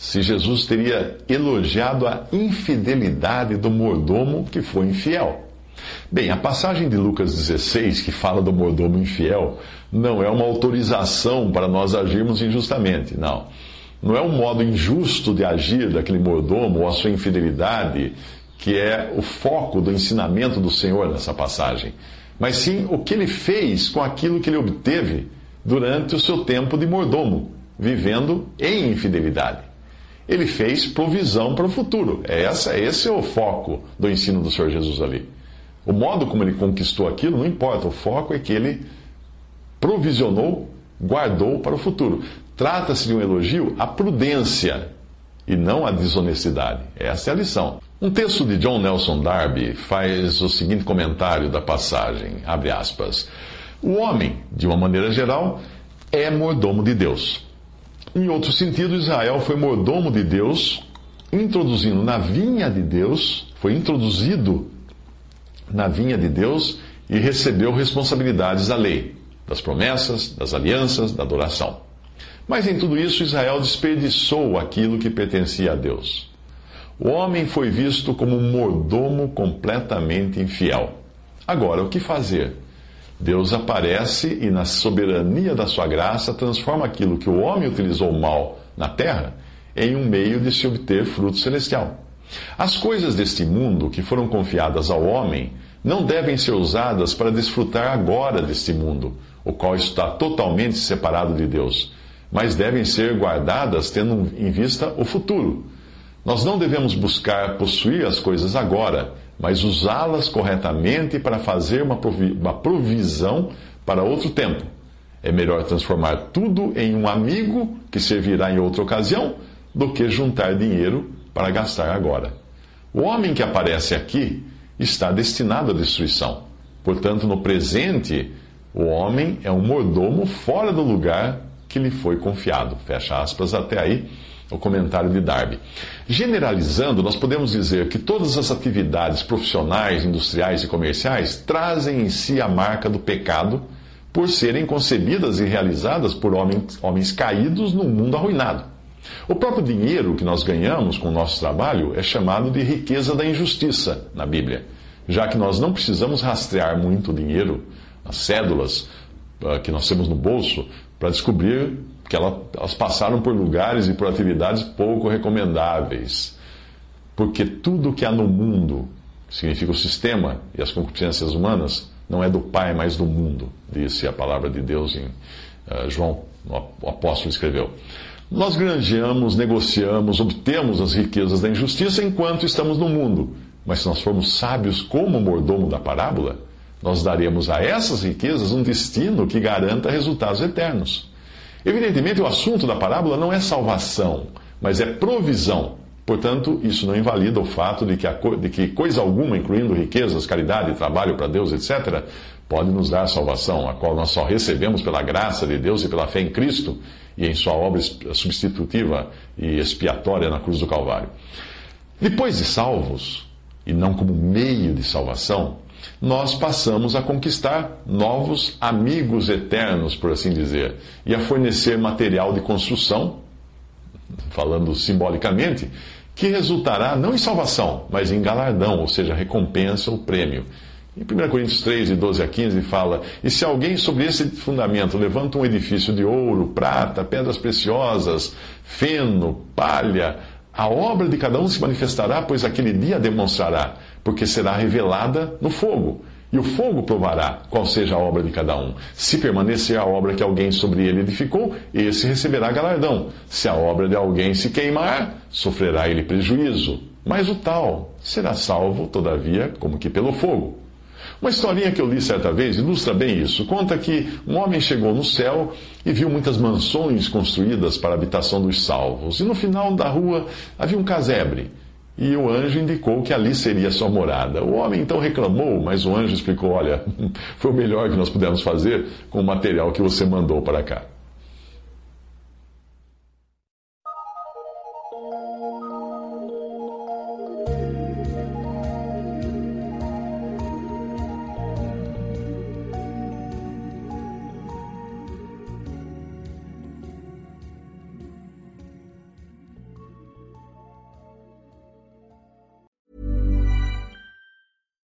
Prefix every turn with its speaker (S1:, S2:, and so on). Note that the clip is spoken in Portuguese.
S1: se Jesus teria elogiado a infidelidade do mordomo que foi infiel. Bem, a passagem de Lucas 16, que fala do mordomo infiel, não é uma autorização para nós agirmos injustamente, não. Não é um modo injusto de agir daquele mordomo ou a sua infidelidade que é o foco do ensinamento do Senhor nessa passagem, mas sim o que ele fez com aquilo que ele obteve durante o seu tempo de mordomo, vivendo em infidelidade. Ele fez provisão para o futuro. É esse é o foco do ensino do Senhor Jesus ali. O modo como ele conquistou aquilo não importa, o foco é que ele provisionou, guardou para o futuro. Trata-se de um elogio à prudência e não à desonestidade. Essa é a lição. Um texto de John Nelson Darby faz o seguinte comentário da passagem, abre aspas. O homem, de uma maneira geral, é mordomo de Deus. Em outro sentido, Israel foi mordomo de Deus, introduzindo na vinha de Deus, foi introduzido na vinha de Deus e recebeu responsabilidades da lei, das promessas, das alianças, da adoração. Mas em tudo isso, Israel desperdiçou aquilo que pertencia a Deus. O homem foi visto como um mordomo completamente infiel. Agora, o que fazer? Deus aparece e, na soberania da sua graça, transforma aquilo que o homem utilizou mal na terra em um meio de se obter fruto celestial. As coisas deste mundo que foram confiadas ao homem não devem ser usadas para desfrutar agora deste mundo, o qual está totalmente separado de Deus, mas devem ser guardadas tendo em vista o futuro. Nós não devemos buscar possuir as coisas agora, mas usá-las corretamente para fazer uma provisão para outro tempo. É melhor transformar tudo em um amigo que servirá em outra ocasião do que juntar dinheiro para gastar agora. O homem que aparece aqui está destinado à destruição. Portanto, no presente, o homem é um mordomo fora do lugar que lhe foi confiado. Fecha aspas até aí o comentário de Darby. Generalizando, nós podemos dizer que todas as atividades profissionais, industriais e comerciais trazem em si a marca do pecado por serem concebidas e realizadas por homens, homens caídos num mundo arruinado. O próprio dinheiro que nós ganhamos com o nosso trabalho é chamado de riqueza da injustiça na Bíblia, já que nós não precisamos rastrear muito dinheiro, as cédulas que nós temos no bolso, para descobrir que elas passaram por lugares e por atividades pouco recomendáveis. Porque tudo que há no mundo, que significa o sistema e as concupiscências humanas, não é do Pai, mas do mundo, disse a palavra de Deus em uh, João, o apóstolo escreveu. Nós granjeamos, negociamos, obtemos as riquezas da injustiça enquanto estamos no mundo. Mas se nós formos sábios como o mordomo da parábola, nós daremos a essas riquezas um destino que garanta resultados eternos. Evidentemente, o assunto da parábola não é salvação, mas é provisão. Portanto, isso não invalida o fato de que, a, de que coisa alguma, incluindo riquezas, caridade, trabalho para Deus, etc., pode nos dar salvação, a qual nós só recebemos pela graça de Deus e pela fé em Cristo e em Sua obra substitutiva e expiatória na cruz do Calvário. Depois de salvos, e não como meio de salvação, nós passamos a conquistar novos amigos eternos, por assim dizer, e a fornecer material de construção, falando simbolicamente, que resultará não em salvação, mas em galardão, ou seja, recompensa ou prêmio. Em 1 Coríntios 3, de 12 a 15, fala: E se alguém sobre esse fundamento levanta um edifício de ouro, prata, pedras preciosas, feno, palha, a obra de cada um se manifestará, pois aquele dia demonstrará, porque será revelada no fogo. E o fogo provará qual seja a obra de cada um. Se permanecer a obra que alguém sobre ele edificou, esse receberá galardão. Se a obra de alguém se queimar, sofrerá ele prejuízo. Mas o tal será salvo, todavia, como que pelo fogo. Uma historinha que eu li certa vez ilustra bem isso. Conta que um homem chegou no céu e viu muitas mansões construídas para a habitação dos salvos. E no final da rua havia um casebre e o anjo indicou que ali seria sua morada. O homem então reclamou, mas o anjo explicou: Olha, foi o melhor que nós pudemos fazer com o material que você mandou para cá.